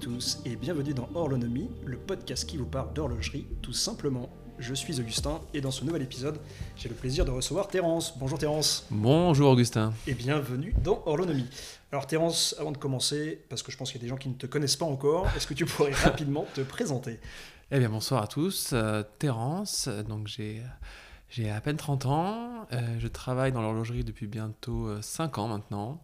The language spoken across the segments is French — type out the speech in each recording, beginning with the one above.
tous et bienvenue dans Horlonomie, le podcast qui vous parle d'horlogerie tout simplement. Je suis Augustin et dans ce nouvel épisode, j'ai le plaisir de recevoir Terence. Bonjour Terence. Bonjour Augustin. Et bienvenue dans Horlonomie. Alors Terence, avant de commencer, parce que je pense qu'il y a des gens qui ne te connaissent pas encore, est-ce que tu pourrais rapidement te présenter? Eh bien bonsoir à tous, euh, Terence, donc j'ai... J'ai à peine 30 ans, euh, je travaille dans l'horlogerie depuis bientôt 5 ans maintenant.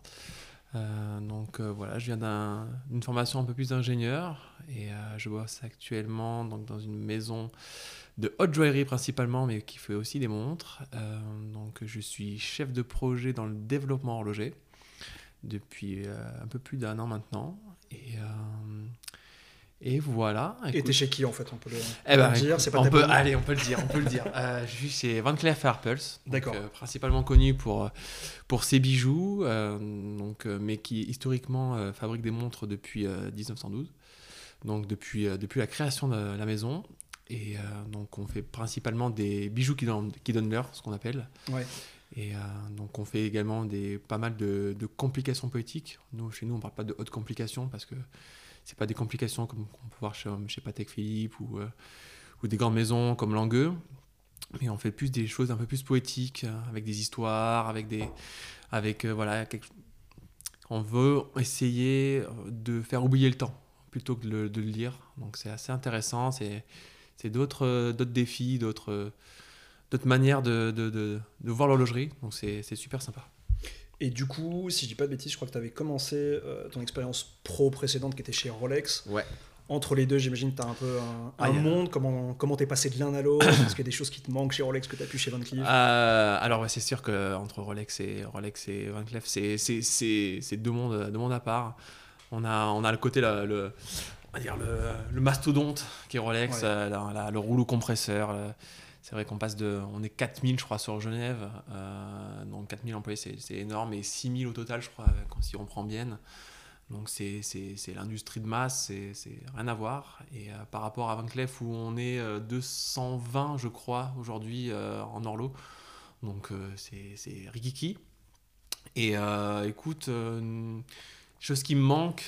Euh, donc euh, voilà, je viens d'une formation un peu plus d'ingénieur et euh, je bosse actuellement donc, dans une maison de haute joaillerie principalement, mais qui fait aussi des montres. donc je suis chef de projet dans le développement horloger depuis un peu plus d'un an maintenant. Et voilà. Et t'es chez qui en fait On peut le, eh ben, dire. C'est pas on peut, allez, on peut le dire. On peut le dire. Euh, je suis chez Van Cleef Arpels. D'accord. Euh, principalement connu pour euh, pour ses bijoux, donc mais qui historiquement fabrique des montres depuis 1912. Donc depuis depuis la création de la maison. Et donc on fait principalement des bijoux qui donnent qui donnent l'heure, ce qu'on appelle. Ouais. Et donc on fait également des pas mal de, de complications poétiques. Nous chez nous on parle pas de hautes complications parce que c'est pas des complications comme on peut voir chez, chez Patek Philippe ou, euh, ou des grandes maisons comme Langueux. Mais on fait plus des choses un peu plus poétiques, euh, avec des histoires, avec des. Avec, euh, voilà, on veut essayer de faire oublier le temps plutôt que de le, lire. Donc c'est assez intéressant. C'est, d'autres, défis, d'autres, manières de, de, de, voir l'horlogerie. Donc c'est super sympa. Et du coup, si je dis pas de bêtises, je crois que tu avais commencé euh, ton expérience pro précédente qui était chez Rolex. Ouais. Entre les deux, j'imagine que tu as un peu un, ah, monde. Comment Comment t'es passé de l'un à l'autre? Est-ce qu'il y a des choses qui te manquent chez Rolex que tu as pu chez Van Cleef? Euh, Alors, ouais, c'est sûr qu'entre Rolex et, Rolex et Van Cleef, c'est deux mondes, deux mondes à part. On a, on a le côté, le, on va dire le, le mastodonte qui est Rolex, euh, le rouleau compresseur. C'est vrai qu'on passe de. On est 4000, je crois, sur Genève. Euh, donc 4000 employés, c'est énorme. Et 6000 au total, je crois, si on prend bien. Donc c'est l'industrie de masse, c'est rien à voir. Et euh, par rapport à Van Cleef, où on est 220, euh, je crois, aujourd'hui en Orlo. Donc c'est rikiki. Et écoute, chose qui me manque,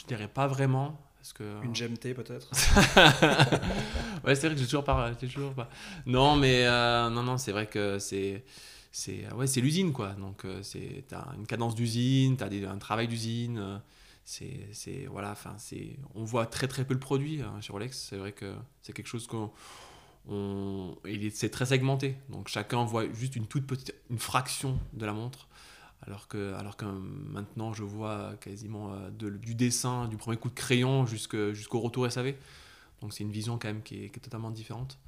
je dirais pas vraiment. Euh, Une GMT peut-être Ouais, c'est vrai que j'ai toujours pas. Toujours pas. Non, mais euh, non, non, c'est vrai que c'est. C'est ouais, l'usine, quoi. Donc, euh, c'est as une cadence d'usine, tu as un travail d'usine. c'est voilà, enfin, on voit très très peu le produit hein, chez Rolex. C'est vrai que c'est quelque chose qu'on. On, c'est très segmenté. Donc, chacun voit juste une toute petite. une fraction de la montre. Alors que, alors que maintenant, je vois quasiment euh, du dessin, du premier coup de crayon jusqu'au retour SAV. Donc c'est une vision quand même qui est totalement différente.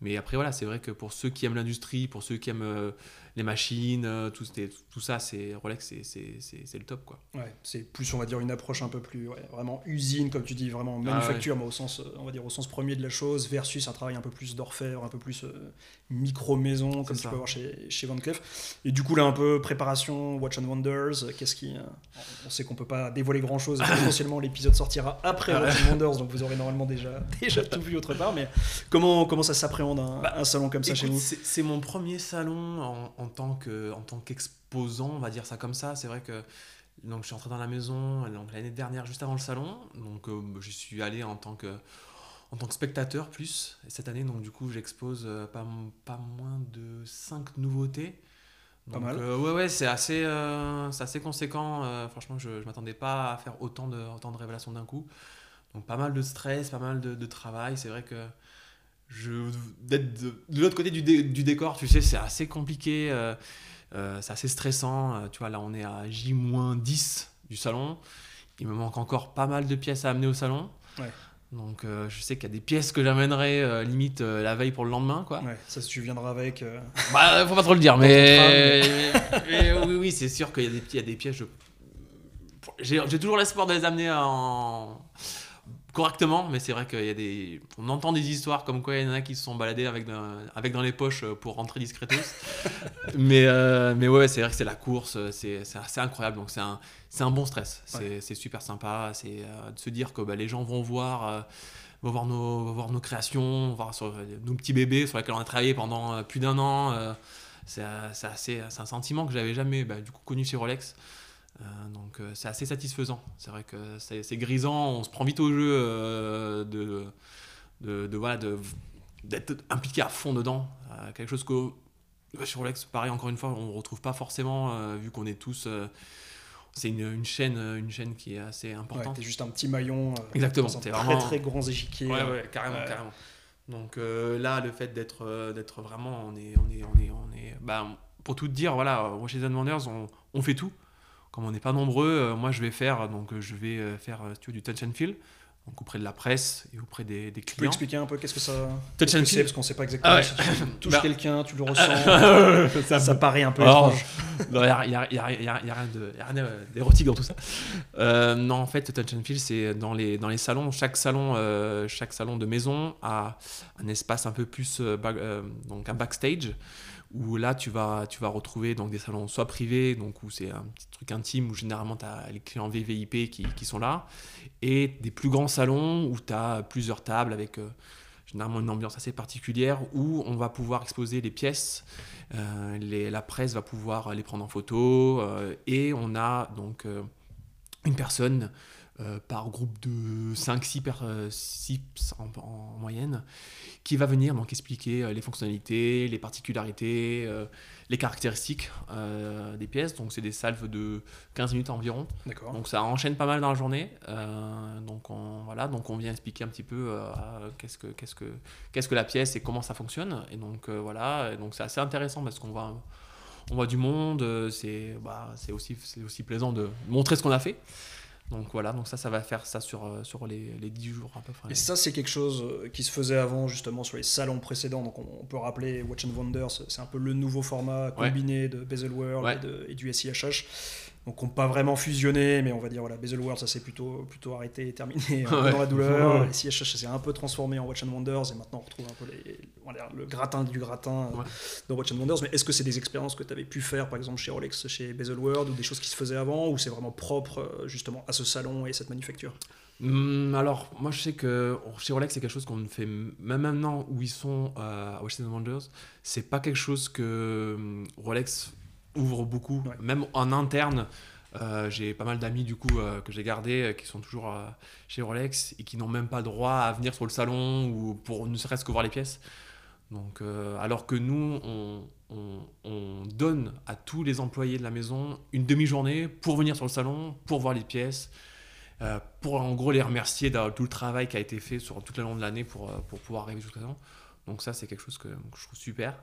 Mais après, voilà, c'est vrai que pour ceux qui aiment l'industrie, pour ceux qui aiment euh, les machines, euh, tout, tout ça, c'est Rolex, c'est le top. Quoi. Ouais, c'est plus, on va dire, une approche un peu plus vraiment usine, comme tu dis, vraiment ah manufacture, mais au sens, on va dire, au sens premier de la chose, versus un travail un peu plus d'orfèvre, un peu plus euh, micro-maison, comme tu peux voir chez, chez Van Cleef. Et du coup, là, un peu préparation, Watch and Wonders, qu'est-ce qui. on sait qu'on peut pas dévoiler grand-chose, potentiellement l'épisode sortira après Watch and Wonders, donc vous aurez normalement déjà, déjà tout vu autre part, mais comment, comment ça s'appréhende bah, un, salon comme ça chez vous? C'est mon premier salon en, en tant qu'exposant, on va dire ça comme ça. C'est vrai que donc, je suis entré dans la maison l'année dernière, juste avant le salon. Donc, euh, je suis allé en tant que, en tant que spectateur plus. Et cette année, donc, du coup, j'expose euh, pas, pas moins de 5 nouveautés. pas mal. Euh, ouais, ouais, c'est assez, assez conséquent. franchement, je ne m'attendais pas à faire autant de, autant de révélations d'un coup. Donc, pas mal de stress, pas mal de, de travail. C'est vrai que je, d'être de, l'autre côté du, du, décor, tu sais, c'est assez compliqué, euh, euh, c'est assez stressant. Euh, tu vois, là, on est à J-10 du salon. Il me manque encore pas mal de pièces à amener au salon. Ouais. Donc, je sais qu'il y a des pièces que j'amènerai limite la veille pour le lendemain, quoi. Ouais, ça, si tu viendras avec. Bah, faut pas trop le dire, mais... oui, oui, c'est sûr qu'il y a des, il y a des pièces. Je... J'ai toujours l'espoir de les amener en correctement, mais c'est vrai qu'il y a des. On entend des histoires comme quoi il y en a qui se sont baladés avec dans, avec dans les poches euh, pour rentrer discretos. mais, euh, mais ouais, c'est vrai que c'est la course, euh, c'est assez incroyable. Donc c'est un, un bon stress. C'est super sympa. C'est de se dire que bah, les gens vont voir. vont voir nos, vont voir nos créations, voir sur, nos petits bébés sur lesquels on a travaillé pendant plus d'un an. c'est un sentiment que j'avais jamais bah, du coup, connu chez Rolex. Donc c'est assez satisfaisant. C'est vrai que c'est grisant, on se prend vite au jeu de, de, de, voilà, d'être impliqué à fond dedans. quelque chose que sur Rolex, pareil, encore une fois, on ne retrouve pas forcément, vu qu'on est tous c'est une, une, chaîne, une chaîne qui est assez importante. Ouais, juste un petit maillon. Exactement. C'est vraiment très très grands échiquiers. Ouais, ouais, carrément, carrément. Donc euh, là, le fait d'être euh, d'être vraiment, on est, on est, on est, on est, bah, pour tout dire, voilà, chez Wonders, on, on fait tout. Comme on n'est pas nombreux, euh, moi je vais faire, donc je vais faire du touch and feel donc auprès de la presse et auprès des, des clients. Tu peux expliquer un peu qu'est-ce que ça Touch and c'est parce qu'on ne sait pas exactement. Ah si tu touches bah. quelqu'un, tu le ressens. ça, ça, paraît un peu étrange. Il n'y a, y a, y a, y a, rien d'érotique dans tout ça. Euh, non, en fait, Touch and Feel, c'est dans les, dans les salons. Chaque salon, euh, chaque salon de maison a un espace un peu plus, euh, donc un backstage où là tu vas, tu vas retrouver donc, des salons soit privés, donc où c'est un petit truc intime, où généralement tu as les clients VVIP qui, qui, sont là, et des plus grands salons où tu as plusieurs tables avec euh, généralement une ambiance assez particulière, où on va pouvoir exposer les pièces, euh, les, la presse va pouvoir les prendre en photo, euh, et on a donc une personne par groupe de 5-6 en, en, moyenne qui va venir donc expliquer euh, les fonctionnalités, les particularités, euh, les caractéristiques euh, des pièces. Donc c'est des salves de 15 minutes environ. Donc ça enchaîne pas mal dans la journée. donc on, voilà, donc on vient expliquer un petit peu qu'est-ce que qu'est-ce que qu'est-ce que la pièce et comment ça fonctionne. Et donc voilà, et donc c'est assez intéressant parce qu'on voit on voit du monde. C'est bah, c'est aussi c'est aussi plaisant de montrer ce qu'on a fait. Donc voilà, donc ça, ça va faire ça sur, euh, sur les, les 10 jours à peu près. Et ça, c'est quelque chose euh, qui se faisait avant, justement, sur les salons précédents. Donc on, peut rappeler Watch and Wonders, c'est un peu le nouveau format combiné de Bezel World et, et, du SIHH donc on pas vraiment fusionné, mais on va dire voilà, Bezel World ça s'est plutôt, plutôt arrêté et terminé dans la douleur. Ouais. SIHH ça s'est un peu transformé en Watch and Wonders et maintenant on retrouve un peu les, le gratin du gratin euh, dans Watch and Wonders. Mais est-ce que c'est des expériences que tu avais pu faire par exemple chez Rolex, chez Bezel World ou des choses qui se faisaient avant ou c'est vraiment propre euh, justement à ce salon et cette manufacture? Hum, alors, moi je sais que chez Rolex, c'est quelque chose qu'on fait même maintenant où ils sont euh, à Watch and Wonders. C'est pas quelque chose que hum, Rolex ouvre beaucoup, même en interne. Euh, j'ai pas mal d'amis du coup euh, que j'ai gardés euh, qui sont toujours chez Rolex et qui n'ont même pas droit à venir sur le salon ou pour ne serait-ce que voir les pièces. Donc, alors que nous, on, on, donne à tous les employés de la maison une demi-journée pour venir sur le salon, pour voir les pièces, pour en gros les remercier de tout le travail qui a été fait sur toute la long de l'année pour, pour pouvoir arriver jusqu'à présent. Donc ça, c'est quelque chose que, que, je trouve super.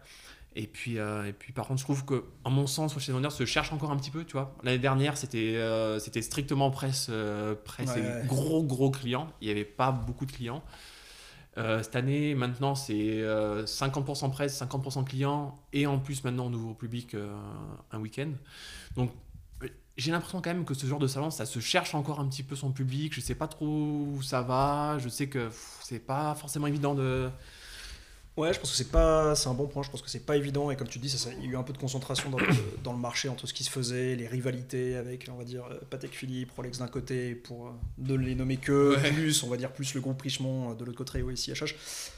Et puis, euh, et puis par contre, je trouve que, en mon sens, chez Wonders se cherche encore un petit peu, tu vois. L'année dernière, c'était euh, c'était strictement presse, euh, presse et gros, gros clients. Il n'y avait pas beaucoup de clients. cette année, maintenant, c'est 50% presse, 50% clients, et en plus, maintenant, on ouvre au public un week-end. Donc, j'ai l'impression quand même que ce genre de salon, ça se cherche encore un petit peu son public. Je sais pas trop où ça va. Je sais que c'est pas forcément évident de Ouais, je pense que c'est pas, c'est un bon point. Je pense que c'est pas évident et comme tu dis, ça, il y a eu un peu de concentration dans le, dans le, marché entre ce qui se faisait, les rivalités avec, on va dire, euh, Patek Philippe, Rolex d'un côté, pour euh, ne les nommer que plus, on va dire plus le groupe Richemont euh, de l'autre côté, aussi HH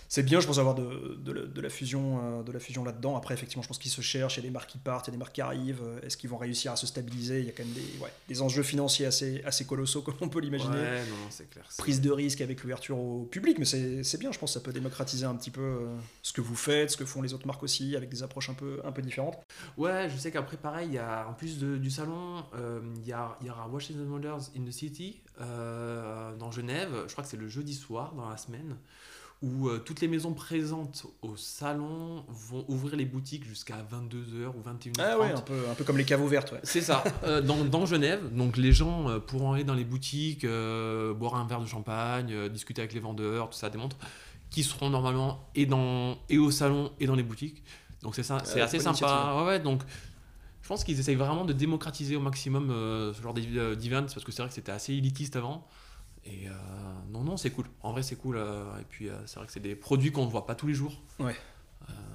c'est bien, je pense, avoir de, de, la fusion, euh, de la fusion là-dedans. Après, effectivement, je pense qu'ils se cherchent, il y a des marques qui partent, il y a des marques qui arrivent. Euh, est-ce qu'ils vont réussir à se stabiliser? Il y a quand même des, des enjeux financiers assez, assez colossaux, comme on peut l'imaginer. Ouais, non, c'est clair. Prise de risque avec l'ouverture au public, mais c'est bien, je pense, ça peut démocratiser un petit peu euh, ce que vous faites, ce que font les autres marques aussi, avec des approches un peu, un peu différentes. Ouais, je sais qu'après, pareil, il y a, en plus du salon, il, y a, il y aura Washington Wonders in the City dans Genève. Je crois que c'est le jeudi soir dans la semaine où euh, toutes les maisons présentes au salon vont ouvrir les boutiques jusqu'à 22h ou 21h30. Ah ouais, un peu, un peu comme les caves ouvertes. Ouais. C'est ça, euh, dans, dans, Genève. Donc les gens euh, pourront aller dans les boutiques, boire un verre de champagne, discuter avec les vendeurs, tout ça démontre, qui seront normalement et, dans, et au salon et dans les boutiques. Donc c'est ça, c'est assez sympa. Ouais, ouais, donc je pense qu'ils essayent vraiment de démocratiser au maximum ce genre d'events parce que c'est vrai que c'était assez élitiste avant. Et euh, non, non, c'est cool. En vrai, c'est cool. Euh, et puis, euh, c'est vrai que c'est des produits qu'on ne voit pas tous les jours. Ouais.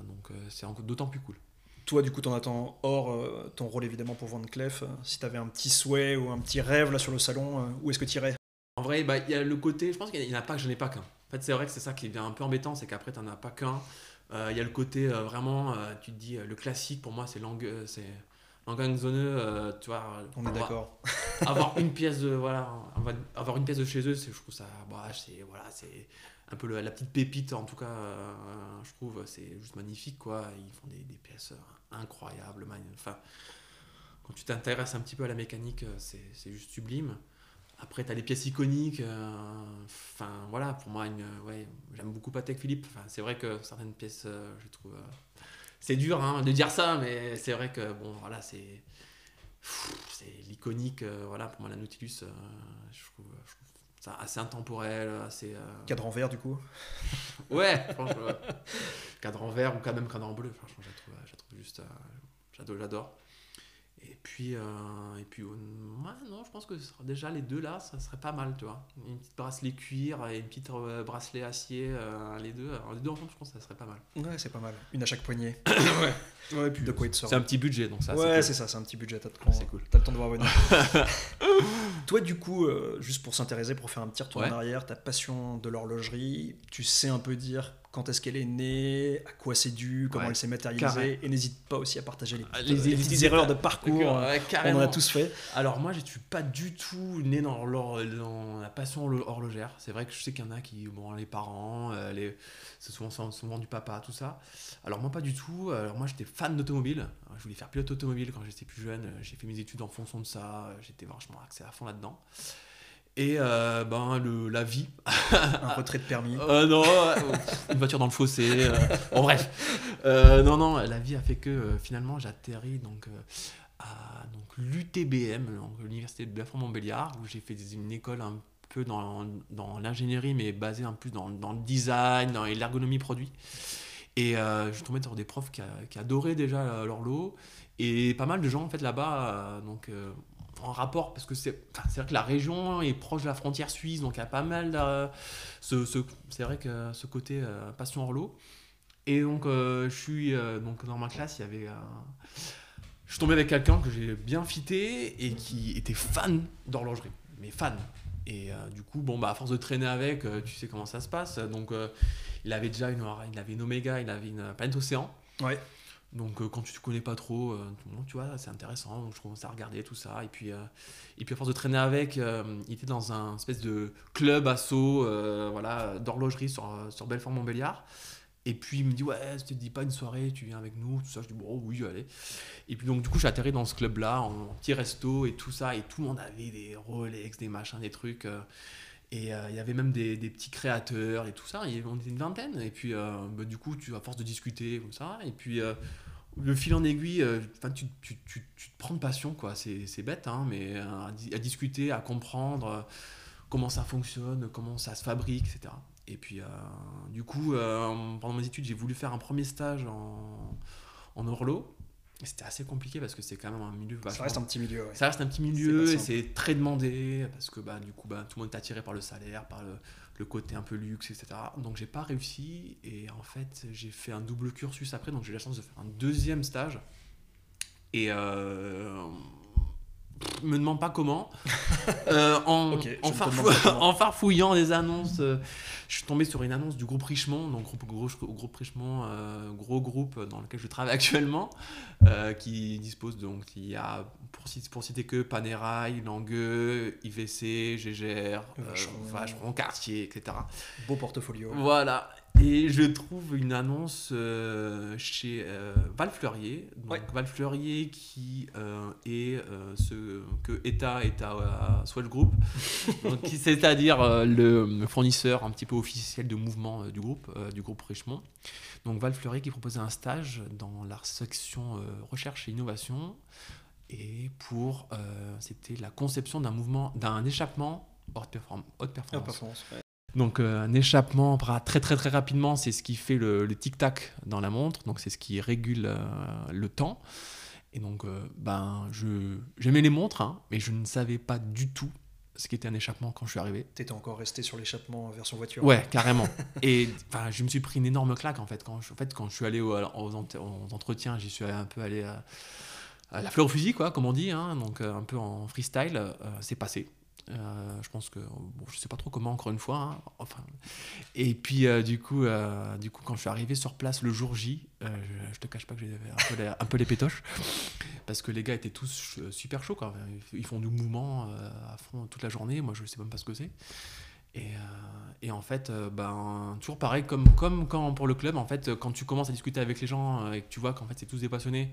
donc, c'est d'autant plus cool. Toi, du coup, t'en attends hors ton rôle évidemment pour Van Cleef. si tu avais un petit souhait ou un petit rêve là sur le salon, où est-ce que tu irais En vrai, bah, il y a le côté, je pense qu'il n'y en a pas que je n'ai pas qu'un. En fait, c'est vrai que c'est ça qui est un peu embêtant, c'est qu'après, tu n'en as pas qu'un. Il y a le côté vraiment, tu te dis, le classique pour moi, c'est langue, c'est en gang zone, tu vois. On est d'accord. avoir une pièce de voilà, avoir une pièce de chez eux, je trouve ça, bah, c'est voilà, c'est un peu la petite pépite en tout cas, je trouve, c'est juste magnifique quoi. Ils font des, des pièces incroyables, enfin quand tu t'intéresses un petit peu à la mécanique, euh, c'est juste sublime. Après, tu as les pièces iconiques. Euh, enfin, voilà, pour moi, ouais, j'aime beaucoup Patek Philippe. Enfin, c'est vrai que certaines pièces, euh, je trouve. C'est dur hein, de dire ça, mais c'est vrai que, bon, voilà, c'est. C'est l'iconique, voilà, pour moi, la Nautilus, je trouve, ça assez intemporel, assez. Cadran vert, du coup Ouais, franchement, cadran vert ou quand même cadran bleu, franchement, je trouve, je trouve juste. j'adore. Et puis, euh, et puis non, je pense que ce sera déjà les deux là, ça serait pas mal, tu vois. Une petite bracelet cuir et une petite euh, bracelet acier, euh, les deux. Alors, les deux ensemble, je pense que ça serait pas mal. Ouais, c'est pas mal. Une à chaque poignet. ouais. Ouais, puis de quoi C'est un petit budget, donc ça. Ouais, c'est ça, c'est un petit budget. T'as c'est cool. T'as le temps de voir venir. Toi, du coup, juste pour s'intéresser, pour faire un petit retour en arrière, ta passion de l'horlogerie, tu sais un peu dire quand est-ce qu'elle est née, à quoi c'est dû, comment elle s'est matérialisée, et n'hésite pas aussi à partager les, ah, petites, erreurs de parcours. on en a tous fait. Alors moi, je suis pas du tout né dans, dans la passion horlogère. C'est vrai que je sais qu'il y en a qui, bon, les parents, euh, les, c'est souvent, souvent du papa, tout ça. Alors moi, pas du tout. Alors moi, j'étais fan d'automobile. Je voulais faire pilote automobile quand j'étais plus jeune. J'ai fait mes études en fonction de ça. J'étais vachement axé à fond là-dedans. Et euh, ben, le, la vie. un retrait de permis. Euh, non, euh, une voiture dans le fossé. bon, bref. non, non, la vie a fait que finalement j'atterris donc, à donc, l'UTBM, l'Université de Belfort-Montbéliard, où j'ai fait une école un peu dans, dans l'ingénierie, mais basée un peu dans, dans le design et l'ergonomie produit. Et je suis tombé sur des profs qui, qui adoraient déjà l'horloge. Et pas mal de gens en fait là-bas, donc en rapport, parce que c'est vrai que la région est proche de la frontière suisse, donc il y a pas mal de. Ce, ce, c'est vrai que ce côté euh, passion horlo. Et donc, euh, je suis euh, donc dans ma classe, il y avait. je suis tombé avec quelqu'un que j'ai bien fité et qui était fan d'horlogerie, mais fan. Et du coup, bon, bah, à force de traîner avec, tu sais comment ça se passe. Donc, il avait déjà une, il avait une Omega, il avait une Planète Océan. Ouais. Donc euh, quand tu ne connais pas trop, euh, tu vois, c'est intéressant. Donc je commence à regarder tout ça. Et puis, euh, et puis à force de traîner avec, il était dans un espèce de club assaut voilà, d'horlogerie sur, sur Belfort-Montbéliard. Et puis il me dit ouais, je te dis pas une soirée, tu viens avec nous, tout ça. Je dis bon oui, allez. Et puis donc du coup j'ai atterri dans ce club-là, en, petit resto et tout ça, et tout le monde avait des Rolex, des machins, des trucs. et il y avait même des, des, petits créateurs et tout ça. Et on était une vingtaine. Et puis bah, du coup, tu à force de discuter ça, et puis le fil en aiguille, euh, tu, tu, tu, tu, te prends de passion, quoi. C'est bête, hein, mais à, discuter, à comprendre euh, comment ça fonctionne, comment ça se fabrique, etc. Et puis, euh, du coup, pendant mes études, j'ai voulu faire un premier stage en, en Orlo. C'était assez compliqué parce que c'est quand même un milieu. Ça reste un petit milieu. Ça reste un petit milieu et c'est très demandé parce que bah, du coup, bah, tout le monde est attiré par le salaire, par le, le côté un peu luxe, etc. Donc j'ai pas réussi et en fait j'ai fait un double cursus après, donc j'ai eu la chance de faire un deuxième stage. Et euh, me demande pas comment. Euh, en, en, farfouillant des annonces, euh, je suis tombé sur une annonce du groupe Richemont, donc groupe, gros, groupe Richemont, euh, gros groupe dans lequel je travaille actuellement, qui dispose donc, il y a, pour, pour citer que Panerai, Langueux, IVC, GGR, Vacheron, Cartier, etc. Beau portfolio. Voilà. Et je trouve une annonce euh, chez euh, Val Fleurier. Donc Val Fleurier qui euh, est ce que ETA est à, Swell Group, c'est-à-dire le fournisseur un petit peu officiel de mouvement du groupe, du groupe Richemont. Donc Val Fleurier qui proposait un stage dans la section recherche et innovation. Et pour, c'était la conception d'un mouvement, d'un échappement haute, performance. Haute performance donc euh, un échappement très très très rapidement, c'est ce qui fait le, tic-tac dans la montre, donc c'est ce qui régule euh, le temps. Et donc euh, ben, j'aimais les montres, hein, mais je ne savais pas du tout ce qu'était un échappement quand je suis arrivé. T'étais encore resté sur l'échappement version voiture Ouais, carrément. et je me suis pris une énorme claque en fait. Quand je, en fait, quand je suis allé aux, entretiens, j'y suis un peu allé à, la fleur au fusil, quoi, comme on dit, hein, donc un peu en freestyle, c'est passé Euh, je pense que bon, je sais pas trop comment encore une fois. Hein, enfin, et puis du coup, du coup, quand je suis arrivé sur place le jour J, je, je, te cache pas que j'avais un peu les, un peu les pétoches parce que les gars étaient tous super chauds. Quoi. Ils font du mouvement à fond toute la journée. Moi, je sais même pas ce que c'est. Et, et, en fait, ben, toujours pareil, comme, comme quand pour le club, en fait, quand tu commences à discuter avec les gens et que tu vois qu'en fait c'est tous des passionnés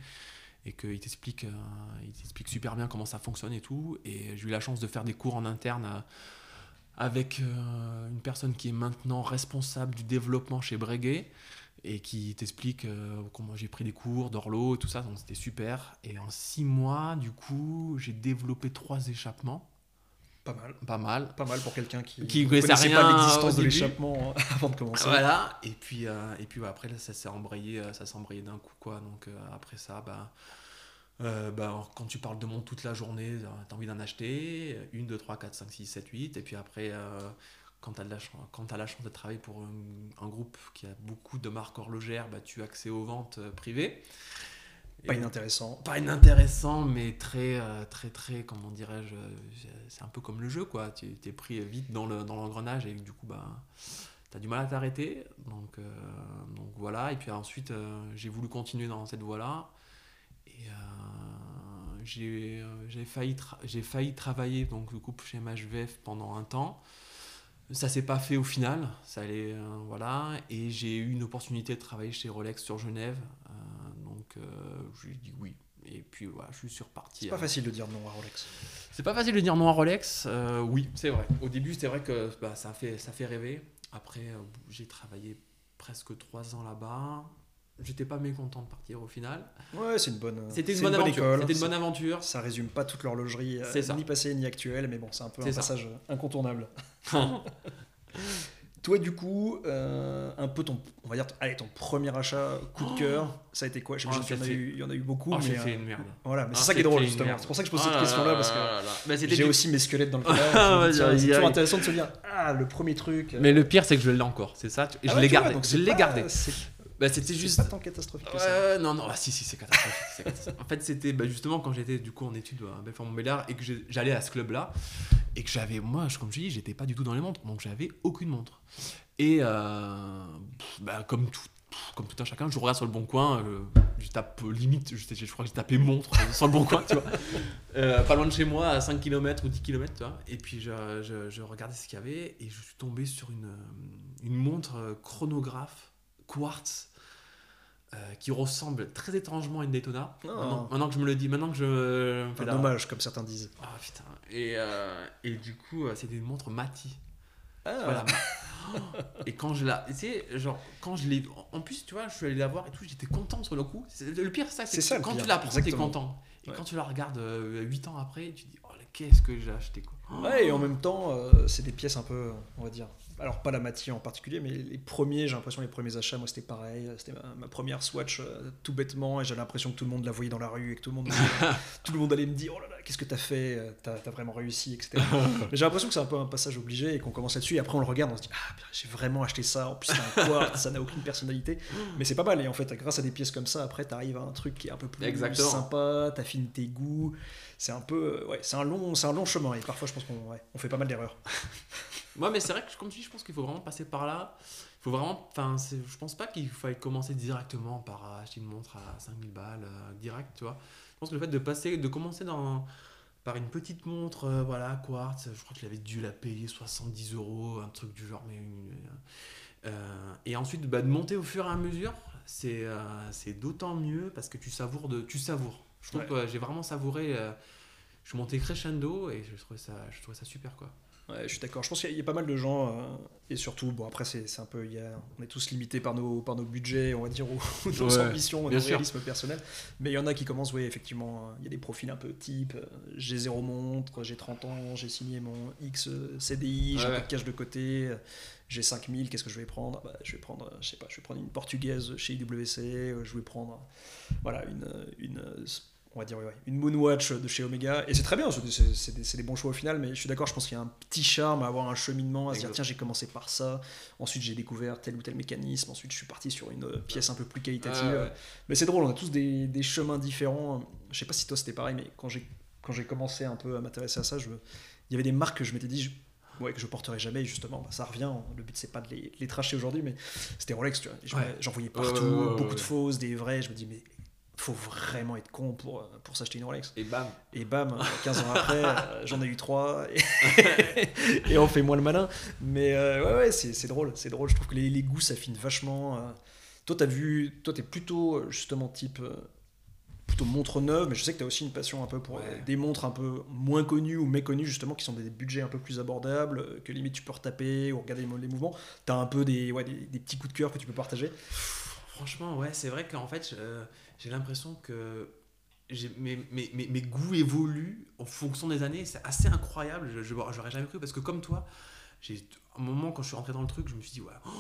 et qu'il t'explique, euh, il t'explique super bien comment ça fonctionne et tout. Et j'ai eu la chance de faire des cours en interne euh, avec euh, une personne qui est maintenant responsable du développement chez Breguet et qui t'explique comment j'ai pris des cours d'Orlo et tout ça, donc c'était super. Et en six mois, du coup, j'ai développé trois échappements. Pas mal. Pas mal. Pas mal pour quelqu'un qui qui connaissait rien pas l'existence de l'échappement avant de commencer. Voilà. Et puis, et puis après, là, ça s'est embrayé, ça s'est embrayé d'un coup, quoi. Donc après ça, bah, euh, bah, quand tu parles de monde toute la journée, euh, tu as envie d'en acheter. 1, 2, 3, 4, 5, 6, 7, 8. Et puis après, euh, quand tu as, as, la chance de travailler pour un, groupe qui a beaucoup de marques horlogères, bah, tu as accès aux ventes privées. Pas inintéressant. Pas inintéressant, mais très, très, très, comment dirais-je, c'est un peu comme le jeu, quoi. Tu es pris vite dans l'engrenage le, dans et du coup, bah, tu as du mal à t'arrêter. Donc, donc voilà. Et puis ensuite, j'ai voulu continuer dans cette voie-là. Et j'ai failli, travailler donc, le couple chez MHVF pendant un temps. Ça s'est pas fait au final, ça allait, euh, voilà. Et j'ai eu une opportunité de travailler chez Rolex sur Genève, euh, donc euh, je lui ai dit oui. Et puis voilà, je suis reparti. C'est pas facile de dire non à Rolex. C'est pas facile de dire non à Rolex, oui, c'est vrai. Au début, c'est vrai que bah, ça, fait, ça fait rêver. Après, j'ai travaillé presque trois ans là-bas j'étais pas mécontent de partir au final. Ouais, c'est une bonne. C'était une, bonne, aventure. C'était une bonne aventure. Ça résume pas toute l'horlogerie, euh, ni passée ni actuelle, mais bon, c'est un peu un passage incontournable. Toi, du coup, euh, un peu ton, on va dire, allez, ton premier achat coup de cœur, ça a été quoi? Je sais qu'il y, y, en a eu beaucoup. Oh, mais fait une merde. Voilà, mais c'est ça qui est drôle justement. C'est pour ça que je pose cette question-là parce que j'ai aussi mes squelettes dans le corps. c'est toujours intéressant de se dire, ah, le premier truc. Mais le pire, c'est que je l'ai encore. C'est ça? Et je l'ai gardé. Je l'ai gardé. Bah, c'était juste. pas tant catastrophique que ça. non, non, ah, si, si, c'est catastrophique. en fait, c'était bah, justement quand j'étais du coup en études à Belfort-Montbéliard et que j'allais à ce club-là et que j'avais, moi, comme je dis, j'étais pas du tout dans les montres, donc j'avais aucune montre. Et euh, bah, comme tout, comme tout un chacun, je regarde sur le bon coin, euh, je tape limite, je, je crois que j'ai tapé montre sur le bon coin, tu vois. Euh, pas loin de chez moi, à 5 km ou 10 km, tu vois. Et puis je, je, je regardais ce qu'il y avait et je suis tombé sur une, une montre chronographe quartz euh, qui ressemble très étrangement à une Daytona. Oh. Maintenant, que je me le dis, maintenant que je. Enfin, dommage, comme certains disent. Ah putain. Et, euh, et du coup, euh, c'était une montre Mati. Ah. Voilà. et quand je la. Tu sais, genre, quand je l'ai. En plus, tu vois, je suis allé la voir et tout, j'étais content sur le coup. Le pire, c'est ça, c'est quand tu la prends, t'es content. Et quand tu la regardes 8 ans après, tu dis, oh, qu'est-ce que j'ai acheté, quoi. Ouais, et en même temps, c'est des pièces un peu, on va dire, alors pas la matière en particulier, mais les premiers, j'ai l'impression les premiers achats, moi c'était pareil, c'était ma, première Swatch euh, tout bêtement, et j'ai l'impression que tout le monde la voyait dans la rue et que tout le monde, tout le monde allait me dire, oh là là, qu'est-ce que t'as fait, euh, t'as as vraiment réussi, etc. mais j'ai l'impression que c'est un peu un passage obligé et qu'on commence là-dessus, et après on le regarde, on se dit, ah j'ai vraiment acheté ça, en plus c'est un quartz, ça n'a aucune personnalité, mais c'est pas mal, et en fait grâce à des pièces comme ça, après t'arrives à un truc qui est un peu plus Exactement. sympa, t'affines tes goûts, c'est un peu, ouais, c'est un long, c'est un long chemin, et parfois je pense qu'on on fait pas mal d'erreurs. Moi, mais c'est vrai que, comme tu dis, je pense qu'il faut vraiment passer par là. Il faut vraiment. Enfin, je pense pas qu'il faille commencer directement par acheter une montre à 5000 balles, euh, direct, tu vois. Je pense que le fait de passer, de commencer dans, par une petite montre, euh, voilà, quartz, je crois que j'avais dû la payer 70 euros, un truc du genre, mais. Euh, et ensuite, bah, de monter au fur et à mesure, c'est c'est d'autant mieux parce que tu savoures. De, tu savoures. Je trouve que j'ai vraiment savouré. je suis monté crescendo et je trouvais ça, je trouvais ça super, quoi je suis d'accord. Je pense qu'il y, a pas mal de gens, euh, et surtout, bon, après, c'est un peu. on est tous limités par nos, par nos budgets, on va dire, ou nos ambitions, nos réalismes personnels. Mais il y en a qui commencent, oui, effectivement, euh, il y a des profils un peu type euh, j'ai zéro montre, j'ai 30 ans, j'ai signé mon X CDI, j'ai un peu de cash de côté, j'ai 5000, qu'est-ce que je vais prendre? Bah, Je vais prendre, je sais pas, je vais prendre une portugaise chez IWC, je vais prendre voilà, une, une on va dire une Moonwatch de chez Omega. Et c'est très bien c'est des, bons choix au final mais je suis d'accord je pense qu'il y a un petit charme à avoir un cheminement à se dire tiens j'ai commencé par ça ensuite j'ai découvert tel ou tel mécanisme ensuite je suis parti sur une pièce un peu plus qualitative. Mais c'est drôle on a tous des, chemins différents. Je sais pas si toi c'était pareil mais quand j'ai quand j'ai commencé un peu à m'intéresser à ça je il y avait des marques que je m'étais dit, ouais, que je porterai jamais, justement, bah, ça revient. Le but, c'est pas de les, les tracher aujourd'hui, mais c'était Rolex, tu vois. J'en voyais partout, beaucoup de fausses, des vrais. Je me dis, mais faut vraiment être con pour, pour s'acheter une Rolex. Et bam. Et bam, 15 ans après, euh, j'en ai eu trois et, on fait moins le malin. Mais euh, ouais, ouais, c'est drôle, c'est drôle. Je trouve que les, les goûts s'affinent vachement. Euh. Toi, t'as vu, toi, t'es plutôt justement type plutôt montre neuve, mais je sais que tu as aussi une passion un peu pour des montres un peu moins connues ou méconnues, justement, qui sont des budgets un peu plus abordables, que limite tu peux retaper ou regarder les mouvements. Tu as un peu des, ouais, des, des, petits coups de cœur que tu peux partager Franchement, ouais, c'est vrai qu'en fait, j'ai l'impression que mes, mes, mes, goûts évoluent en fonction des années. C'est assez incroyable. Je n'aurais jamais cru parce que, comme toi, j'ai un moment quand je suis rentré dans le truc, je me suis dit, oh,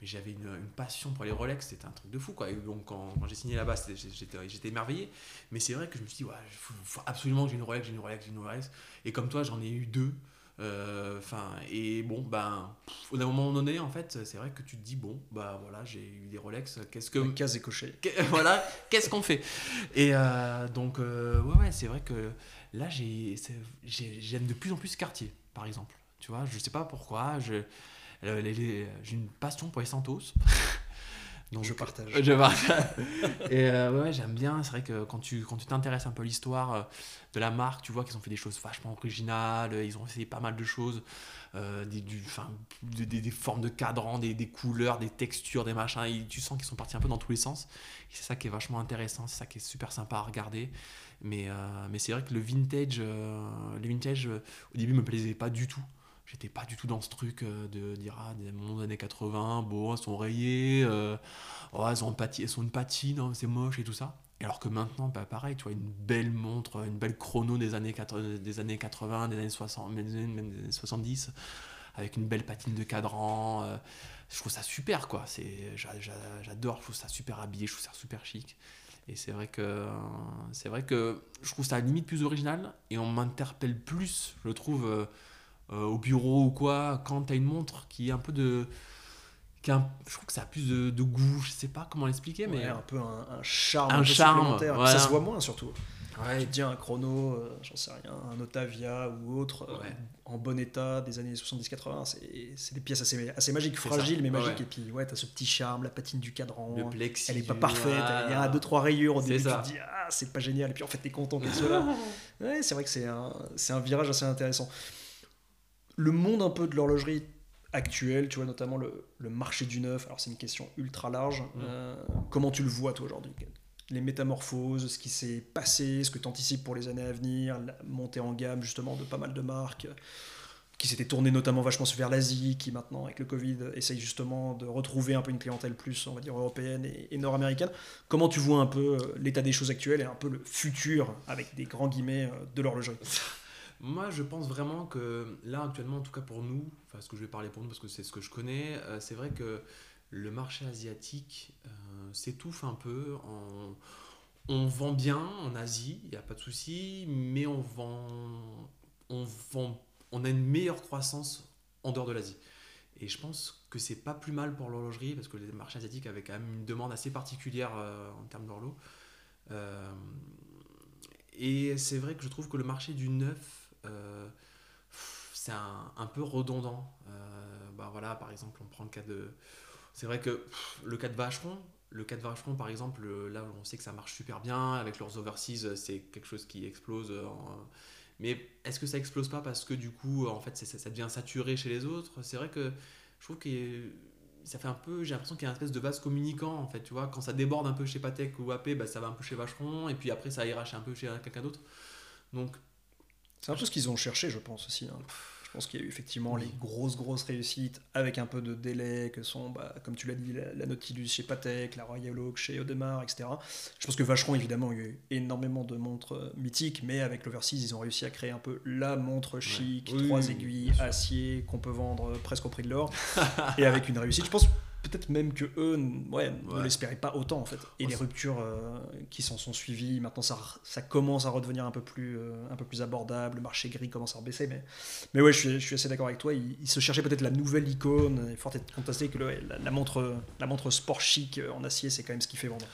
mais j'avais une, passion pour les Rolex, c'était un truc de fou. Quoi. Donc, quand, j'ai signé là-bas, j'étais émerveillé. Mais c'est vrai que je me suis dit, ouais, faut, absolument que j'ai une Rolex, j'ai une Rolex, j'ai une Rolex. Et comme toi, j'en ai eu deux. Euh, enfin, et bon, ben, au moment donné, en fait, c'est vrai que tu te dis, bon, bah voilà, j'ai eu des Rolex, qu'est-ce que. La case est cochée. voilà, qu'est-ce qu'on fait? Et euh, donc, euh, ouais, ouais, c'est vrai que là, j'aime de plus en plus Cartier, par exemple. Tu vois, je sais pas pourquoi, j'ai une passion pour les Santos. Donc, je partage. Je partage. et euh, ouais, j'aime bien. C'est vrai que quand tu quand tu t'intéresses un peu à l'histoire euh, de la marque, tu vois qu'ils ont fait des choses vachement originales. Ils ont essayé pas mal de choses, euh, des, du, des, des, formes de cadran, des, des, couleurs, des textures, des machins. Et tu sens qu'ils sont partis un peu dans tous les sens. c'est ça qui est vachement intéressant. C'est ça qui est super sympa à regarder. Mais, mais c'est vrai que le vintage, le vintage au début me plaisait pas du tout j'étais pas du tout dans ce truc euh, de dire ah des mondes années 80 bon elles sont rayées euh, oh, elles, ont elles sont une patine hein, c'est moche et tout ça. Alors que maintenant bah, pareil tu vois une belle montre une belle chrono des années 80 des années 80 des années 60 des années 70 avec une belle patine de cadran euh, je trouve ça super quoi. C'est j'adore je trouve ça super habillé je trouve ça super chic. Et c'est vrai que c'est vrai que je trouve ça à limite plus original et on m'interpelle plus je trouve au bureau ou quoi, quand tu as une montre qui est un peu de. Qui je trouve que ça a plus de, goût, je sais pas comment l'expliquer, mais. un peu un, charme. Un, charme. Ça se voit moins surtout. Ouais. Tu te dis un chrono, euh, j'en sais rien, un Otavia ou autre, euh, en bon état des années 70-80, c'est des pièces assez, assez magiques, fragiles mais magiques. Et puis, ouais, t'as ce petit charme, la patine du cadran. Le plexi. Elle est pas parfaite, il y a deux, trois rayures au début, tu te dis, ah, c'est pas génial. Et puis, en fait, t'es content qu'elle soit là. ouais, c'est vrai que c'est un, un virage assez intéressant le monde un peu de l'horlogerie actuelle, tu vois, notamment le, marché du neuf, alors c'est une question ultra large. Mm. Euh, comment tu le vois, toi, aujourd'hui Les métamorphoses, ce qui s'est passé, ce que tu anticipes pour les années à venir, la montée en gamme, justement, de pas mal de marques qui s'étaient tournées notamment vachement vers l'Asie, qui maintenant, avec le Covid, essayent justement de retrouver un peu une clientèle plus, on va dire, européenne et, nord-américaine. Comment tu vois un peu euh, l'état des choses actuelles et un peu le futur, avec des grands guillemets, euh, de l'horlogerie? moi, je pense vraiment que là, actuellement, en tout cas pour nous, enfin, ce que je vais parler pour nous parce que c'est ce que je connais, euh, c'est vrai que le marché asiatique euh, s'étouffe un peu. On vend bien en Asie, il n'y a pas de souci, mais on vend, on vend, on a une meilleure croissance en dehors de l'Asie. Et je pense que c'est pas plus mal pour l'horlogerie parce que les marchés asiatiques avaient quand même une demande assez particulière euh, en termes d'horloge. et c'est vrai que je trouve que le marché du neuf c'est un, peu redondant. Euh, bah voilà, par exemple, on prend le cas de. C'est vrai que le cas de Vacheron, le cas de Vacheron, par exemple, là, on sait que ça marche super bien. Avec leurs overseas, c'est quelque chose qui explose. Mais est-ce que ça explose pas parce que du coup, en fait, ça, ça devient saturé chez les autres? C'est vrai que je trouve que ça fait un peu, j'ai l'impression qu'il y a une espèce de vase communicant, en fait, tu vois? Quand ça déborde un peu chez Patek ou AP, bah, ça va un peu chez Vacheron, et puis après, ça ira chez un peu chez quelqu'un d'autre. Donc, c'est un peu ce qu'ils ont cherché, je pense aussi. Hein. Je pense qu'il y a eu effectivement les grosses, grosses réussites avec un peu de délai, que sont, bah, comme tu l'as dit, la, Nautilus chez Patek, la Royal Oak chez Audemars, etc. Je pense que Vacheron, évidemment, il y a eu énormément de montres euh, mythiques, mais avec l'Overseas, ils ont réussi à créer un peu la montre chic, trois aiguilles, acier, qu'on peut vendre presque au prix de l'or, et avec une réussite. Je pense peut-être même que eux ouais, ne l'espéraient pas autant en fait. Et les ruptures euh, qui s'en sont suivies, maintenant ça, ça commence à redevenir un peu, plus, euh, un peu plus abordable, le marché gris commence à baisser. Mais, mais ouais, je suis, je suis assez d'accord avec toi. Il, se cherchait peut-être la nouvelle icône. Il faut être contesté que la, montre, la montre sport chic euh, en acier, c'est quand même ce qui fait vendre.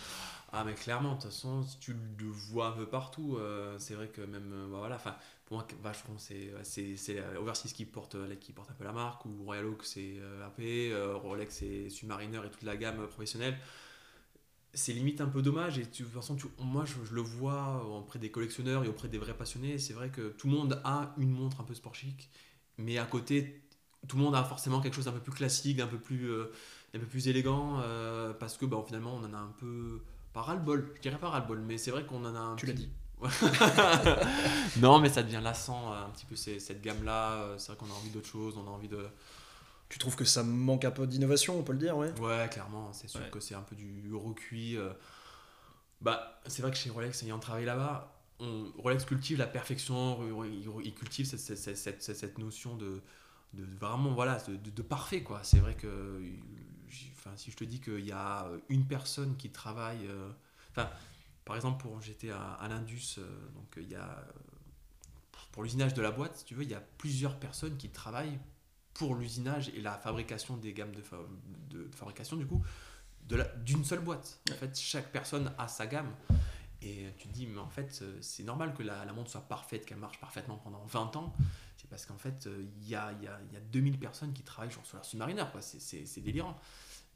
Ah, mais clairement, de toute façon, si tu le vois un peu partout, euh, c'est vrai que même. Bah, voilà, enfin, pour moi, vachement, c'est, c'est, Overseas qui porte, qui porte un peu la marque, ou Royal Oak, c'est AP, Rolex, c'est Submariner et toute la gamme professionnelle. C'est limite un peu dommage, et de toute façon, moi, je, le vois auprès des collectionneurs et auprès des vrais passionnés. C'est vrai que tout le monde a une montre un peu sport chic, mais à côté, tout le monde a forcément quelque chose d'un peu plus classique, d'un peu plus, un peu plus élégant, parce que bah, finalement, on en a un peu pas ras-le-bol, je dirais pas ras-le-bol, mais c'est vrai qu'on en a un. Tu l'as dit. non, mais ça devient lassant euh, un petit peu cette gamme-là. Euh, c'est vrai qu'on a envie d'autre chose, on a envie de. Tu trouves que ça manque un peu d'innovation, on peut le dire, ouais Ouais, clairement, c'est sûr que c'est un peu du recuit. Euh. Bah, c'est vrai que chez Rolex, ayant travaillé là-bas, Rolex cultive la perfection, il cultive cette, cette, cette, notion de, de, vraiment voilà de, de parfait quoi. C'est vrai que enfin, si je te dis qu'il y a une personne qui travaille, euh, enfin, par exemple, pour j'étais à, l'Indus, euh, donc il y a pour l'usinage de la boîte, si tu veux, il y a plusieurs personnes qui travaillent pour l'usinage et la fabrication des gammes de, de, fabrication du coup d'une seule boîte. En fait, chaque personne a sa gamme. Et tu te dis, mais en fait, c'est normal que la, montre soit parfaite, qu'elle marche parfaitement pendant 20 ans. C'est parce qu'en fait, il y a, y, a, y a 2000 personnes qui travaillent sur la Submariner. C'est délirant.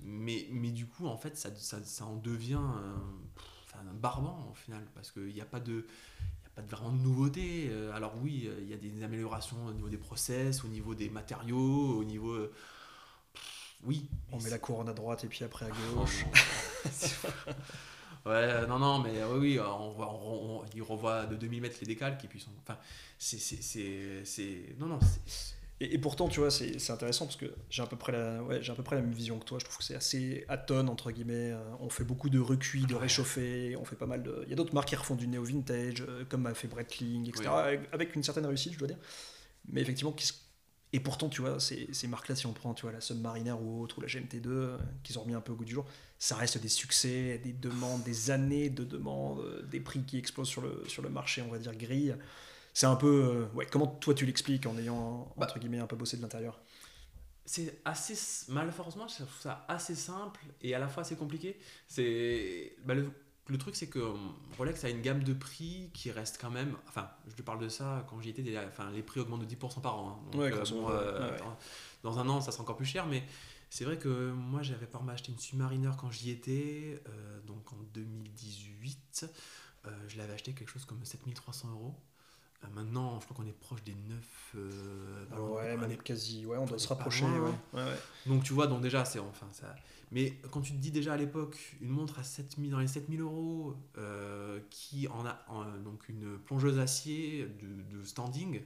Mais, mais du coup, en fait, ça, ça, ça en devient un barbant au final, parce qu'il n'y a pas de. Il a pas de vraiment de nouveauté. Euh, alors oui, il y a des améliorations au niveau des process, au niveau des matériaux, au niveau... Euh, oui. On met la couronne à droite et puis après à gauche. ouais, non, non, mais oui, oui on, on, il revoit de 2000 mètres les décalques et puis sont, enfin, c'est, non, non, et, pourtant, tu vois, c'est intéressant parce que j'ai à, peu près la, ouais, à peu près la même vision que toi. Je trouve que c'est assez atone, entre guillemets. Euh, on fait beaucoup de recuits, de réchauffés. On fait pas mal de. Il y a d'autres marques qui refont du néo-vintage, euh, comme a fait Breitling, etc. Avec, une certaine réussite, je dois dire. Mais effectivement, et pourtant, tu vois, ces, ces marques-là, si on prend tu vois, la Submariner ou autre, ou la GMT2, euh, qu'ils ont remis un peu au goût du jour, ça reste des succès, des demandes, des années de demandes, des prix qui explosent sur le, sur le marché, on va dire, grille c'est un peu. Euh, ouais, comment toi tu l'expliques en ayant, bah. entre guillemets, un peu bossé de l'intérieur? C'est assez malheureusement je trouve ça assez simple et à la fois assez compliqué c'est bah, le, le, truc c'est que hum, Rolex a une gamme de prix qui reste quand même enfin je te parle de ça quand j'y étais enfin les prix augmentent de 10% par an hein. donc, euh, euh, dans, un an ça sera encore plus cher mais c'est vrai que moi j'avais exemple acheté une Submariner quand j'y étais donc en 2018 je l'avais acheté quelque chose comme 7300 euros euh, maintenant, je crois qu'on est proche des 9. Euh, ouais, même quasi. Ouais, on doit se rapprocher. Ouais. Donc tu vois, donc déjà, c'est enfin ça. Mais quand tu te dis déjà à l'époque, une montre à 7000, dans les 7000 euros, euh, qui en a donc une plongeuse acier de, standing,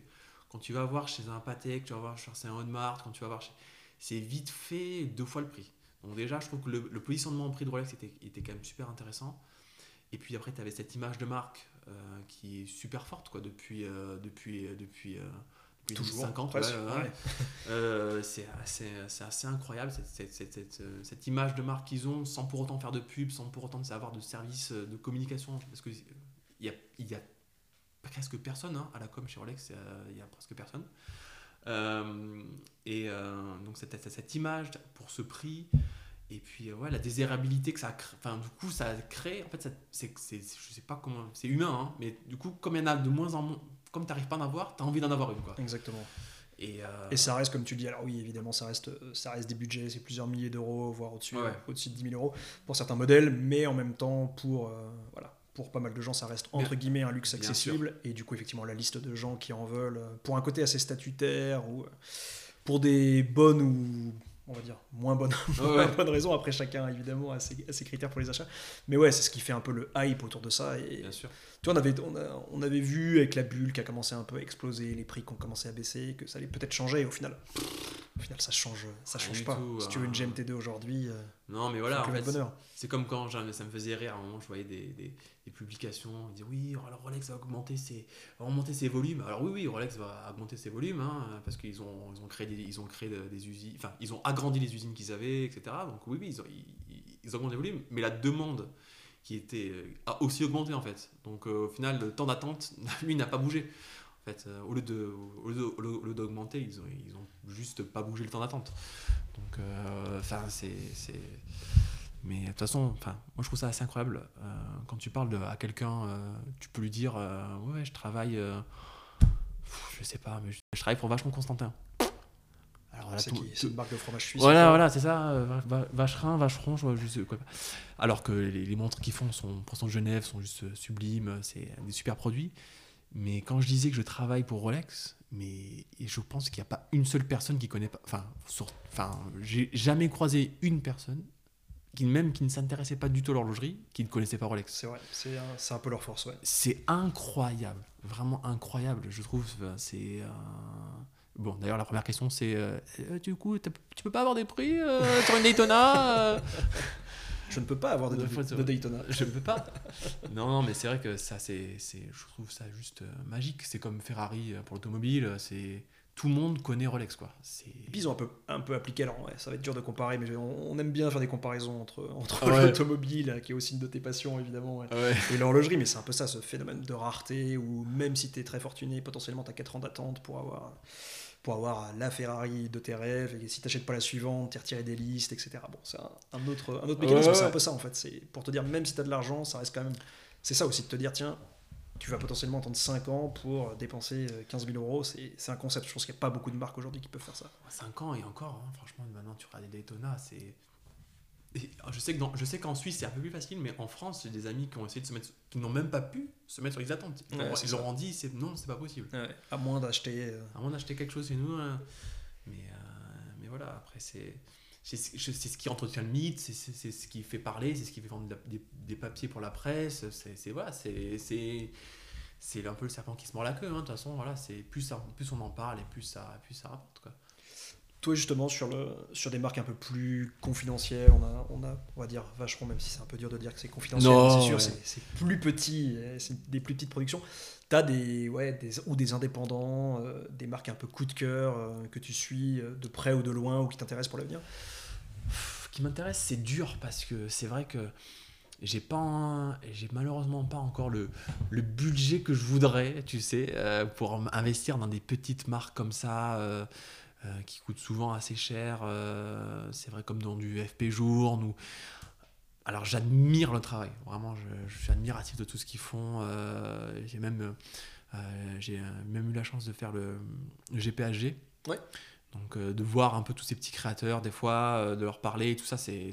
quand tu vas voir chez un Patek, tu vas voir chez un Audemars, quand tu vas voir chez... C'est vite fait deux fois le prix. Donc déjà, je trouve que le, positionnement au prix de Rolex était, était quand même super intéressant. Et puis après, tu avais cette image de marque qui est super forte quoi, depuis, euh, depuis, euh, depuis, depuis Toujours, 50 c'est assez, assez, incroyable cette, cette, cette, cette, image de marque qu'ils ont sans pour autant faire de pub, sans pour autant avoir de service de communication. Parce qu'il y a, y a presque personne hein, à la com chez Rolex, il y a presque personne. et donc cette, cette, image pour ce prix, et puis ouais, la désirabilité que ça crée, enfin du coup ça crée, en fait c'est, je sais pas comment, c'est humain, hein, mais du coup comme il y en a de moins en moins, comme tu n'arrives pas à en avoir, tu as envie d'en avoir une quoi. Exactement. Et, euh, et, ça reste, comme tu dis, alors oui, évidemment, ça reste, ça reste des budgets, c'est plusieurs milliers d'euros, voire au-dessus, au-dessus de 10 000 euros pour certains modèles, mais en même temps, pour, euh, voilà, pour pas mal de gens, ça reste entre guillemets un luxe accessible. Et du coup, effectivement, la liste de gens qui en veulent, euh, pour un côté assez statutaire, ou pour des bonnes ou on va dire, moins bonne, bonne raison. Après, chacun, évidemment, a ses, ses, critères pour les achats. Mais ouais, c'est ce qui fait un peu le hype autour de ça. Et, Bien sûr. Tu vois, on avait, on, avait vu avec la bulle qui a commencé un peu à exploser, les prix qui ont commencé à baisser, que ça allait peut-être changer. Et au final, au final, ça change, ça change pas. si tu veux une hein. GMT2 aujourd'hui, euh, non, mais voilà, en fait, c'est comme quand ça me faisait rire. À un moment, je voyais des, des, des publications, on disait oui, alors Rolex va augmenter ses, va augmenter ses volumes. Alors oui, oui, Rolex va augmenter ses volumes, hein, parce qu'ils ont, ils ont créé, des, ils ont créé des usines, enfin, ils ont agrandi les usines qu'ils avaient, etc. Donc oui, oui, ils, ont, ils, augmentent les volumes, mais la demande qui était a aussi augmenté en fait. Donc euh, au final, le temps d'attente, lui, n'a pas bougé. En fait, euh, au lieu de, au lieu d'augmenter, ils ont, ils ont juste pas bougé le temps d'attente. Donc, euh, enfin, c'est Mais de toute façon, enfin, moi je trouve ça assez incroyable. quand tu parles de, à quelqu'un, tu peux lui dire Ouais, je travaille, je sais pas, mais je, travaille pour Vachement Constantin. Alors c'est une marque de fromage suisse. Voilà, voilà, c'est ça, vacherin, vacheron, je, je sais quoi. Alors que les, montres qu'ils font sont, pour son Genève sont juste sublimes, c'est des super produits. Mais quand je disais que je travaille pour Rolex, mais je pense qu'il n'y a pas une seule personne qui connaît pas. Enfin, enfin j'ai jamais croisé une personne qui même qui ne s'intéressait pas du tout à l'horlogerie, qui ne connaissait pas Rolex. C'est vrai, c'est un, un, peu leur force, ouais. C'est incroyable, vraiment incroyable, je trouve. C'est euh, bon. D'ailleurs, la première question, c'est euh, euh, du coup, tu peux pas avoir des prix sur une Daytona Je ne peux pas avoir de, de, Daytona. Je ne peux pas. non, non, mais c'est vrai que ça, c'est, je trouve ça juste magique. C'est comme Ferrari pour l'automobile. C'est tout le monde connaît Rolex quoi. C'est... ils ont un peu, un peu appliqué, alors ouais, ça va être dur de comparer, mais on, aime bien faire des comparaisons entre, entre l'automobile, qui est aussi une de tes passions évidemment, et l'horlogerie, mais c'est un peu ça, ce phénomène de rareté, où même si tu es très fortuné, potentiellement tu as 4 ans d'attente pour avoir, pour avoir la Ferrari de tes rêves, et si tu n'achètes pas la suivante, tu es retiré des listes, etc. Bon, c'est un, autre, un autre mécanisme, c'est un peu ça en fait, c'est pour te dire, même si tu as de l'argent, ça reste quand même... C'est ça aussi de te dire, tiens, tu vas potentiellement attendre 5 ans pour dépenser 15 000 euros. C'est un concept. Je pense qu'il n'y a pas beaucoup de marques aujourd'hui qui peuvent faire ça. 5 ans et encore, hein, franchement, maintenant tu regardes des Daytona, c'est. Je sais, que je sais qu'en Suisse c'est un peu plus facile, mais en France, j'ai des amis qui ont essayé de se mettre, qui n'ont même pas pu se mettre sur les attentes. ils leur ont dit, c'est non, c'est pas possible. à moins d'acheter. Euh, à moins d'acheter quelque chose chez nous. Hein. Mais, euh, mais voilà, après c'est c'est ce qui entretient le mythe, c'est ce qui fait parler, c'est ce qui fait vendre des, papiers pour la presse. C'est voilà, c'est c'est un peu le serpent qui se mord la queue. Hein. De toute façon, voilà, c'est plus, plus on en parle et plus ça, plus ça rapporte. Quoi. Toi, justement, sur, le, sur des marques un peu plus confidentielles, on a, on a, on va dire, vachement, même si c'est un peu dur de dire que c'est confidentiel, c'est sûr, c'est plus petit, c'est des plus petites productions. Tu as des, des, ou des indépendants, euh, des marques un peu coup de cœur euh, que tu suis euh, de près ou de loin ou qui t'intéressent pour l'avenir. Qui m'intéresse, c'est dur parce que c'est vrai que j'ai pas j'ai malheureusement pas encore le, le, budget que je voudrais tu sais pour investir dans des petites marques comme ça qui coûtent souvent assez cher c'est vrai comme dans du FP Journe ou alors j'admire le travail vraiment je, je, suis admiratif de tout ce qu'ils font j'ai même j'ai même eu la chance de faire le, le GPHG ouais. Donc euh, de voir un peu tous ces petits créateurs, des fois, euh, de leur parler, tout ça, c'est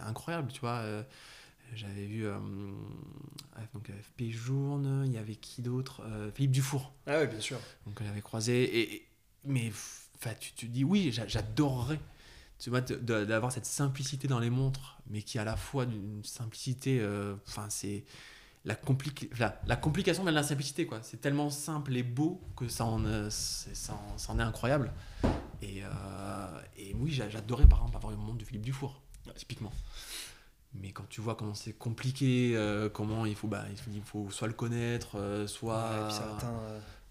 incroyable, tu vois. Euh, j'avais vu donc FP Journe, il y avait qui d'autre Philippe Dufour. Ah oui, bien sûr. Donc on l'avait croisé. Et, mais tu te dis, oui, j'adorerais tu vois, d'avoir cette simplicité dans les montres, mais qui à la fois d'une simplicité, enfin c'est la, la, complication de la simplicité. quoi. C'est tellement simple et beau que ça en, euh, ça est, incroyable. Et, euh, et oui, j'adorais par exemple avoir le monde de Philippe Dufour, typiquement. Mais quand tu vois comment c'est compliqué, euh, comment il faut, bah, il faut soit le connaître, soit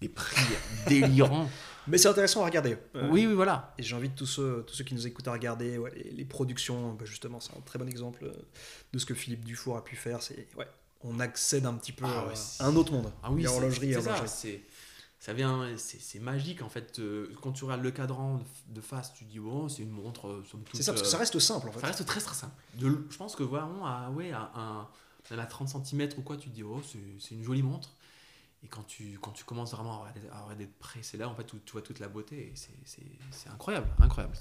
des prix délirants. Mais c'est intéressant à regarder. oui, oui, voilà. Et j'invite tous ceux, tous ceux qui nous écoutent à regarder les, productions. Bah, justement, c'est un très bon exemple de ce que Philippe Dufour a pu faire. C'est ouais, on accède un petit peu ah à un autre monde. Ah oui, c'est ça. Ça vient, c'est magique en fait. Euh, quand tu regardes le cadran de face, tu dis bon, c'est une montre. Euh, c'est ça, parce que ça reste simple en fait. Ça reste très très simple. De, je pense que vraiment, à, ouais, à, un, à 30 cm ou quoi, tu te dis oh, c'est une jolie montre. Et quand tu, quand tu commences vraiment à avoir des près, c'est là en fait où tu vois toute la beauté. C'est incroyable, incroyable.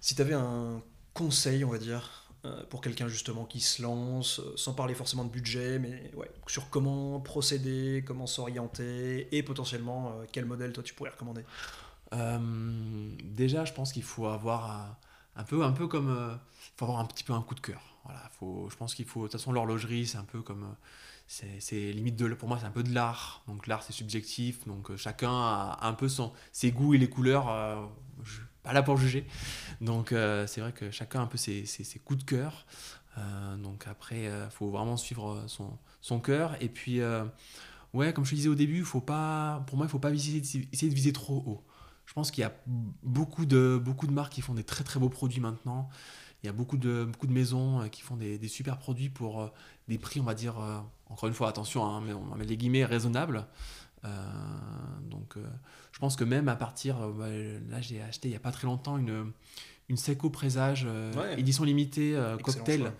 Si tu avais un conseil, on va dire, euh, pour quelqu'un justement qui se lance, euh, sans parler forcément de budget, mais ouais, sur comment procéder, comment s'orienter, et potentiellement euh, quel modèle toi tu pourrais recommander? Déjà, je pense qu'il faut avoir un, peu, un peu comme, faut avoir un petit peu un coup de cœur. Voilà, faut, je pense qu'il faut, de toute façon, l'horlogerie, c'est un peu comme, c'est limite de, pour moi, c'est un peu de l'art. Donc l'art, c'est subjectif, donc chacun a un peu son, ses goûts et les couleurs. Je, pas là pour juger. Donc euh, c'est vrai que chacun a un peu ses, coups de cœur. Euh, donc après, il euh, faut vraiment suivre son, son cœur. Et puis, ouais, comme je te disais au début, faut pas, pour moi, il faut pas essayer de viser trop haut. Je pense qu'il y a beaucoup de, beaucoup de marques qui font des très très beaux produits maintenant. Il y a beaucoup de, beaucoup de maisons qui font des, des super produits pour des prix, on va dire, encore une fois, attention, hein, mais on va mettre les guillemets raisonnables. donc je pense que même à partir, euh, bah, là j'ai acheté il n'y a pas très longtemps une, une Seiko Présage édition limitée cocktail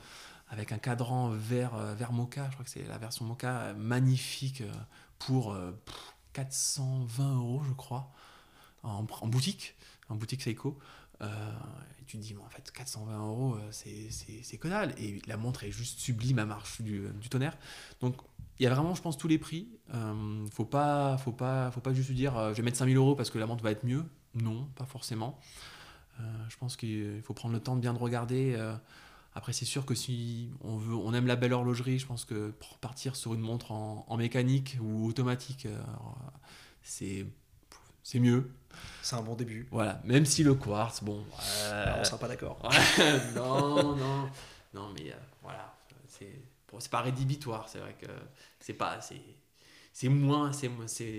avec un cadran vert, vert mocha. Je crois que c'est la version mocha magnifique pour 420 euros, je crois, en, boutique, en boutique Seiko. Tu te dis, mais en fait, 420 euros, c'est que dalle. Et la montre est juste sublime à marche du, du tonnerre. Donc, il y a vraiment, je pense, tous les prix. Euh, faut pas, faut pas, faut pas juste dire, euh, je vais mettre 5000 euros parce que la montre va être mieux. Non, pas forcément. Euh, je pense qu'il faut prendre le temps de bien de regarder. Euh, après, c'est sûr que si on veut, on aime la belle horlogerie, je pense que partir sur une montre en, mécanique ou automatique, c'est, c'est mieux. C'est un bon début. Voilà, même si le quartz, bon. on sera pas d'accord. non, non, non, mais voilà, c'est c'est pas rédhibitoire, c'est vrai que c'est pas. C'est moins, c'est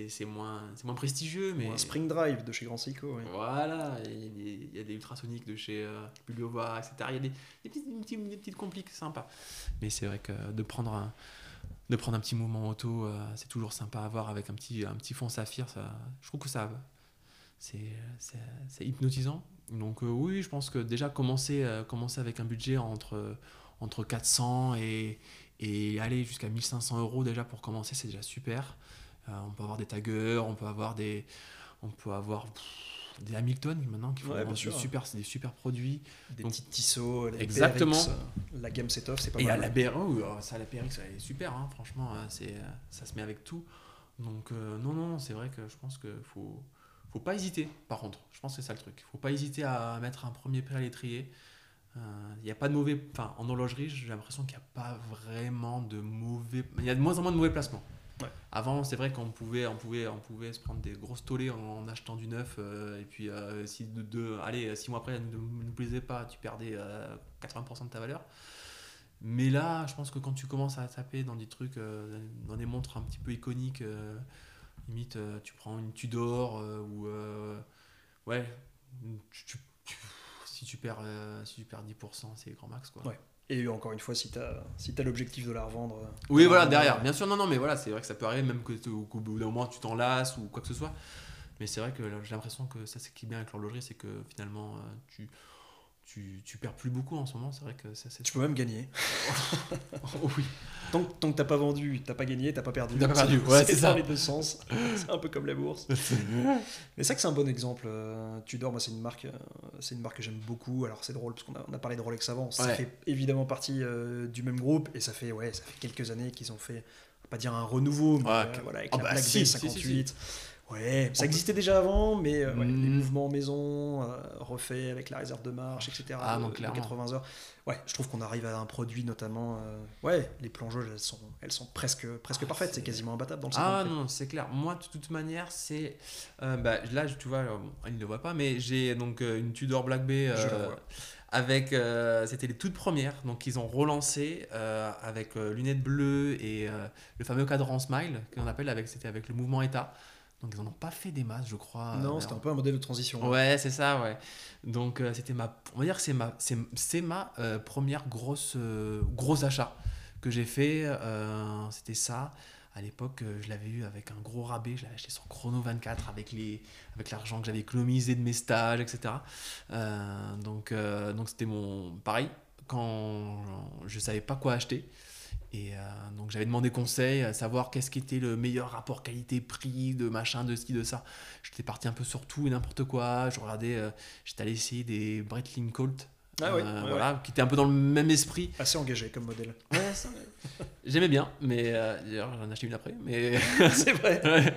c'est moins, c'est moins prestigieux, mais. un Spring Drive de chez Grand Seiko. Voilà, il y, a des ultrasoniques de chez euh, etc. Il y a des, des, petites, des, petites, compliques sympas. Mais c'est vrai que de prendre un, de prendre un petit mouvement auto, euh, c'est toujours sympa à voir avec un petit, un petit fond saphir. Ça, je trouve que ça, c'est, hypnotisant. Donc euh, oui, je pense que déjà commencer, commencer avec un budget entre entre 400 et, aller jusqu'à 1500 euros déjà pour commencer, c'est déjà super. Euh, on peut avoir des taggers, on peut avoir des, on peut avoir des Hamilton maintenant qui font des, super, des super produits. Des petits tisseaux, exactement. Euh, la gamme set-off, c'est pas et mal. Et la BRX, oh, ça, la PRX, elle est super, hein, franchement, euh, c'est, ça se met avec tout. Donc, non, non, c'est vrai que je pense qu'il faut, faut pas hésiter, par contre. Je pense que c'est ça le truc. Il faut pas hésiter à mettre un premier prix à l'étrier. Il n'y a pas de mauvais. Enfin, en horlogerie, j'ai l'impression qu'il n'y a pas vraiment de mauvais. Il y a de moins en moins de mauvais placements. Avant, c'est vrai qu'on pouvait, on pouvait, on pouvait se prendre des grosses tollées en, achetant du neuf. Euh, et puis, euh, si de, allez, six mois après, elle ne nous plaisait pas, tu perdais 80% euh, de ta valeur. Mais là, je pense que quand tu commences à taper dans des trucs, dans des montres un petit peu iconiques, limite, tu prends une Tudor ou. ouais, si tu perds, euh, si tu perds 10%, c'est grand max. Quoi. Et encore une fois, si tu as, si as l'objectif de la revendre. Euh, oui, voilà, derrière. Bien sûr, non, non, mais voilà, c'est vrai que ça peut arriver, même qu'au bout d'un moment, tu t'en lasses ou quoi que ce soit. Mais c'est vrai que j'ai l'impression que ça, c'est qui est bien avec l'horlogerie, c'est que finalement, euh, tu tu, tu, perds plus beaucoup en ce moment, c'est vrai que ça c'est. Tu peux même gagner. oh, oui. Tant, tant que t'as pas vendu, t'as pas gagné, t'as pas perdu. T'as pas perdu, ouais, c'est ça. les deux sens. c'est un peu comme la bourse. Mais c'est que c'est un bon exemple. Euh, Tudor, moi c'est une marque, euh, c'est une marque que j'aime beaucoup. Alors c'est drôle parce qu'on a, on a, parlé de Rolex avant. Ça fait évidemment partie euh, du même groupe et ça fait ouais, ça fait quelques années qu'ils ont fait, pas dire un renouveau, mais voilà avec oh, la bah, Black si, 58. Ouais, ça existait déjà avant, mais euh, les hmm. mouvements maison, euh, refaits avec la réserve de marche, etc. Ah, non, 80 heures. Ouais, je trouve qu'on arrive à un produit notamment. Euh, ouais, les plongeuses, elles sont, elles sont presque, presque ah, parfaites, c'est quasiment imbattable dans le Ah non, c'est clair. Moi, de toute manière, c'est. bah, là, tu vois, il ne le voit pas, mais j'ai donc une Tudor Black Bay. avec c'était les toutes premières donc ils ont relancé avec lunettes bleues et le fameux cadran smile qu'on appelle avec c'était avec le mouvement état donc ils n'en ont pas fait des masses, je crois. Non, c'était un peu un modèle de transition. Ouais, c'est ça, ouais. Donc euh, c'était ma, on va dire que c'est ma, c'est, ma euh, première grosse, euh, gros achat que j'ai fait. c'était ça. À l'époque, je l'avais eu avec un gros rabais. Je l'avais acheté sur Chrono 24 avec les, avec l'argent que j'avais économisé de mes stages, etc. donc, donc c'était mon, pareil. Quand je savais pas quoi acheter, et euh, donc j'avais demandé conseil, à savoir qu'est-ce qui était le meilleur rapport qualité-prix, de machin, de ski, de ça. J'étais parti un peu sur tout et n'importe quoi. Je regardais, euh, j'étais allé essayer des Breitling Colt. Ah euh, voilà, qui était un peu dans le même esprit. Assez engagé comme modèle. J'aimais bien, mais d'ailleurs j'en ai acheté une après. Mais c'est vrai.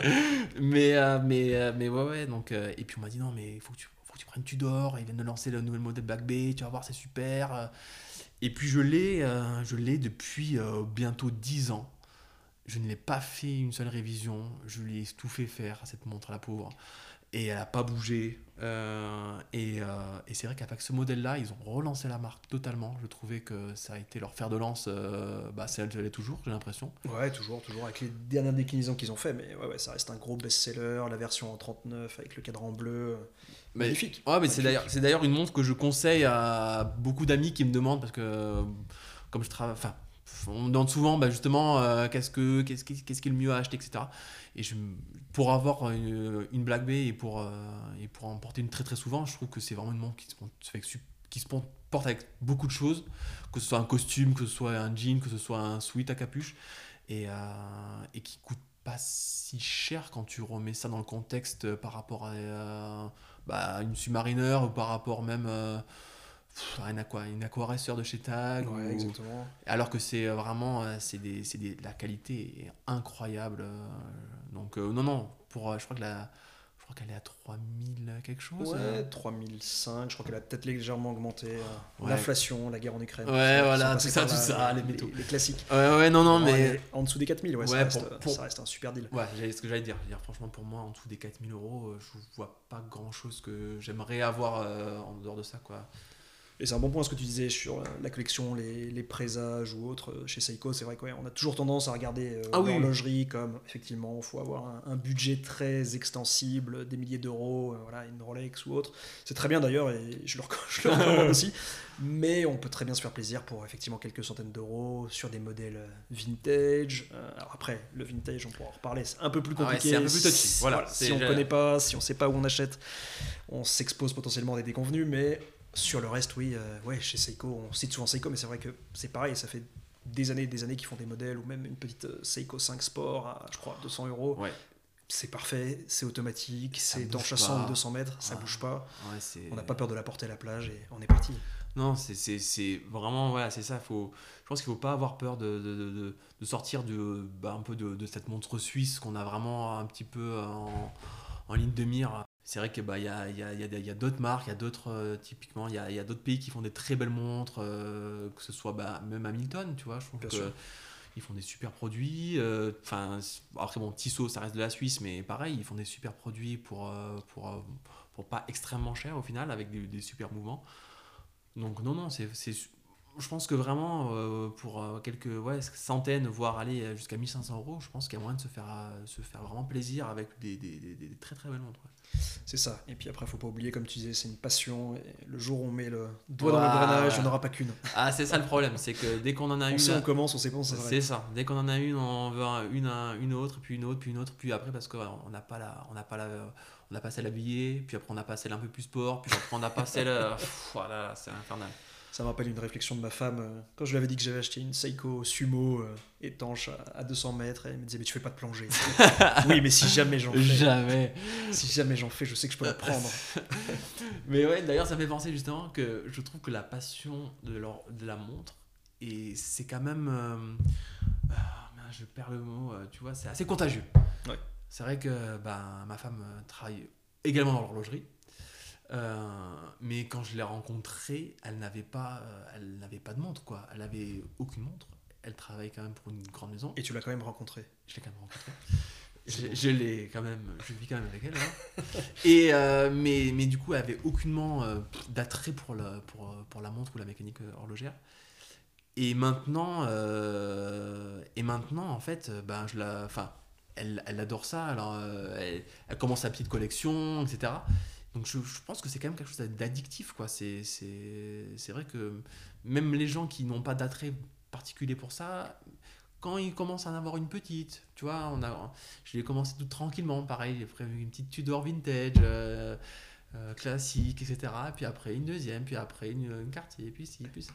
mais mais mais ouais ouais donc et puis on m'a dit non mais il faut que tu faut que tu prennes Tudor. Ils viennent de lancer le nouvel modèle Black Bay. Tu vas voir c'est super. Et puis je l'ai, euh, je l'ai depuis euh, bientôt 10 ans. Je ne l'ai pas fait une seule révision. Je lui ai tout fait faire à cette montre, la pauvre. Et elle n'a pas bougé. Euh, et, et c'est vrai qu'avec ce modèle-là, ils ont relancé la marque totalement. Je trouvais que ça a été leur fer de lance. bah, ça l'est toujours, j'ai l'impression. Ouais, toujours, toujours. Avec les dernières déclinaisons qu'ils ont fait. Mais ouais, ouais, ça reste un gros best-seller. La version en 39 avec le cadran bleu. Magnifique. Ouais, mais c'est d'ailleurs, c'est d'ailleurs une montre que je conseille à beaucoup d'amis qui me demandent parce que comme je travaille, enfin, on me demande souvent bah, justement euh, qu'est-ce, que, qu'est-ce, qui, qu'est-ce qui est le mieux à acheter, etc. Et je, pour avoir une, une Black Bay et pour, euh, et pour en porter une très très souvent, je trouve que c'est vraiment une montre qui se, qui se porte avec beaucoup de choses, que ce soit un costume, que ce soit un jean, que ce soit un sweat à capuche, et, euh, et qui coûte pas si cher quand tu remets ça dans le contexte par rapport à bah, une Submariner ou par rapport même une, aqua, une aquaresseur de chez Tag. exactement. Alors que c'est euh, vraiment, euh, c'est des, des, la qualité est incroyable. Euh. Donc non, non, pour, je crois que la, je crois qu'elle est à 3000 quelque chose. Ouais, 3005, je crois qu'elle a peut-être légèrement augmenté. L'inflation, la guerre en Ukraine. Ouais, voilà, tout ça, tout ça, les métaux. Les, classiques. Ouais, ouais, non, non, mais. En dessous des 4000, ouais, ça, reste, ça, reste, un super deal. Ouais, ce que j'allais dire. dire. Franchement, pour moi, en dessous des 4000 euros, je vois pas grand chose que j'aimerais avoir en dehors de ça, quoi. Et c'est un bon point ce que tu disais sur euh, la collection, les, les présages ou autres euh, chez Seiko. C'est vrai qu'on a toujours tendance à regarder euh, ah l'horlogerie comme effectivement, il faut avoir un, budget très extensible, des milliers d'euros, voilà, une Rolex ou autre. C'est très bien d'ailleurs et je le, je le recommande aussi. Mais on peut très bien se faire plaisir pour effectivement quelques centaines d'euros sur des modèles vintage. alors après, le vintage, on pourra en reparler, c'est un peu plus ah compliqué. c'est un peu plus touchy. Voilà, si on ne connaît pas, si on ne sait pas où on achète, on s'expose potentiellement à des déconvenus. Mais sur le reste, oui, euh, ouais, chez Seiko, on cite souvent Seiko, mais c'est vrai que c'est pareil, ça fait des années et des années qu'ils font des modèles, ou même une petite euh, Seiko 5 Sport à, je crois, 200 euros. C'est parfait, c'est automatique, c'est dans 100 ou 200 mètres, ça bouge pas. on n'a pas peur de la porter à la plage et on est parti. Non, c'est vraiment, voilà, c'est ça. Faut, je pense qu'il ne faut pas avoir peur de, de, de, sortir de, bah, un peu de, cette montre suisse qu'on a vraiment un petit peu en, en ligne de mire c'est vrai qu'il bah, y a, y a, y a d'autres marques, il y a d'autres, euh, typiquement, il y a, y a d'autres pays qui font des très belles montres, euh, que ce soit bah, même Hamilton, tu vois, je trouve qu'ils font des super produits. Euh, enfin, après, bon, Tissot, ça reste de la Suisse, mais pareil, ils font des super produits pour, pour, pour pas extrêmement cher au final, avec des, des super mouvements. Donc, non, non, c'est je pense que vraiment, euh, pour euh, quelques ouais, centaines, voire aller jusqu'à 1500 euros, je pense qu'il y a moyen de se faire, euh, se faire vraiment plaisir avec des, des, des, très très belles montres. C'est ça. Et puis après, faut pas oublier, comme tu disais, c'est une passion. Et le jour où on met le doigt dans le grenage, on n'aura pas qu'une. Ah, c'est ça le problème. C'est que dès qu'on en a on une. Sait on commence, on sait pas, on C'est ça. Dès qu'on en a une, on veut une, une autre, puis une autre, puis une autre, puis après, parce qu'on n'a pas la. On n'a pas la on pas celle habillée, puis après on a pas celle un peu plus sport, puis après on a pas celle. voilà, c'est infernal. Ça me rappelle une réflexion de ma femme euh, quand je lui avais dit que j'avais acheté une Seiko Sumo euh, étanche à 200 mètres. elle me disait Mais tu fais pas de plongée. oui, mais si jamais j'en fais. Jamais. Si jamais j'en fais, je sais que je peux la prendre. mais ouais, d'ailleurs, ça fait penser justement que je trouve que la passion de, de la montre, et c'est quand même. Euh, ah, je perds le mot, tu vois, c'est assez contagieux. Ouais. C'est vrai que bah, ma femme travaille également dans l'horlogerie. Euh, mais quand je l'ai rencontrée, elle n'avait pas, euh, elle n'avait pas de montre, quoi. Elle avait aucune montre. Elle travaille quand même pour une grande maison. Et tu l'as quand même rencontrée Je l'ai quand même rencontrée. je, l'ai quand même, je vis quand même avec elle. Hein. Et euh, mais, mais du coup, elle avait aucunement d'attrait pour la, pour, pour la montre ou la mécanique horlogère. Et maintenant, et maintenant, en fait, ben je la, elle, elle adore ça. Alors, elle, elle, commence sa petite collection, etc. Donc je, pense que c'est quand même quelque chose d'addictif. quoi. C'est vrai que même les gens qui n'ont pas d'attrait particulier pour ça, quand ils commencent à en avoir une petite, tu vois, on a, je l'ai commencé tout tranquillement, pareil, j'ai prévu une petite Tudor vintage, euh, euh, classique, etc. Puis après une deuxième, puis après une, une quartier, puis ci, puis ça.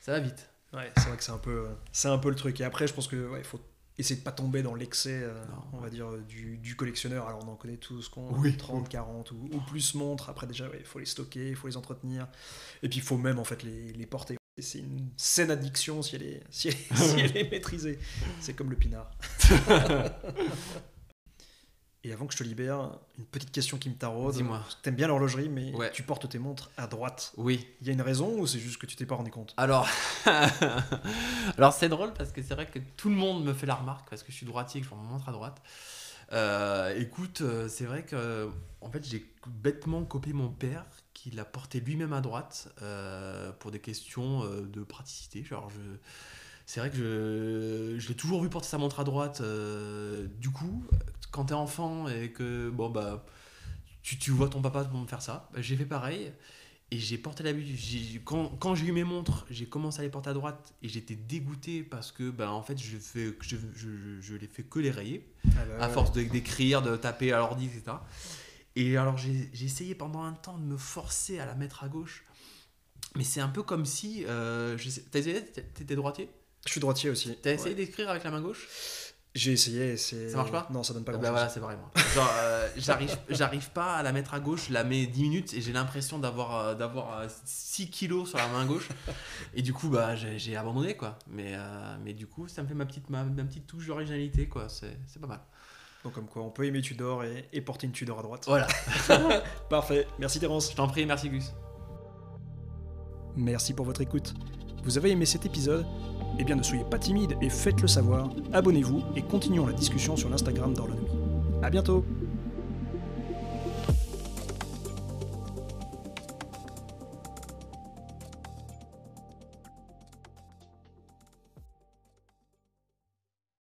Ça va vite. Ouais, c'est vrai que c'est un, peu, c'est un peu le truc. Et après, je pense que ouais, faut essayer de pas tomber dans l'excès, euh, on va dire, du, du, collectionneur. Alors on en connaît tous, qu'on 30, 40 ou, plus montres. Après déjà, il faut les stocker, il faut les entretenir. Et puis il faut même en fait les, les porter. C'est une saine addiction si elle est, si si elle est maîtrisée. C'est comme le pinard. Et avant que je te libère, une petite question qui me taraude. Dis-moi. T'aimes bien l'horlogerie, mais tu portes tes montres à droite. Oui. Il y a une raison ou c'est juste que tu t'es pas rendu compte? Alors, alors c'est drôle parce que c'est vrai que tout le monde me fait la remarque parce que je suis droitier et que je porte mon montre à droite. Euh, écoute, euh, c'est vrai que en fait j'ai bêtement copié mon père qui l'a porté lui-même à droite euh, pour des questions de praticité. Genre je c'est vrai que je, je l'ai toujours vu porter sa montre à droite. du coup, quand t'es enfant et que bon bah tu, tu vois ton papa faire ça, bah, j'ai fait pareil. Et j'ai porté l'habitude. Quand, quand j'ai eu mes montres, j'ai commencé à les porter à droite et j'étais dégoûté parce que, ben, en fait, je, fais, je, je, je, les fais que les rayer. Ah bah à force d'écrire, de, taper à l'ordi, etc. Et alors, j'ai essayé pendant un temps de me forcer à la mettre à gauche. Mais c'est un peu comme si. Euh, T'as essayé T'étais droitier? Je suis droitier aussi. T'as essayé d'écrire avec la main gauche? J'ai essayé, c'est. Ça marche pas? Non, ça donne pas grand bah voilà, c'est vrai, moi. Genre, euh, j'arrive, j'arrive pas à la mettre à gauche, je la mets 10 minutes et j'ai l'impression d'avoir, euh, d'avoir 6 euh, kilos sur la main gauche. Et du coup, bah, j'ai, abandonné, quoi. Mais, mais du coup, ça me fait ma petite, ma, petite touche d'originalité, quoi. C'est, c'est pas mal. Donc, comme quoi, on peut aimer Tudor et, et porter une Tudor à droite. Voilà. Parfait. Merci, Terence. Je t'en prie, merci, Gus. Merci pour votre écoute. Vous avez aimé cet épisode? Eh bien ne soyez pas timide et faites-le savoir, abonnez-vous et continuons la discussion sur l'Instagram d'Orlonomie. A bientôt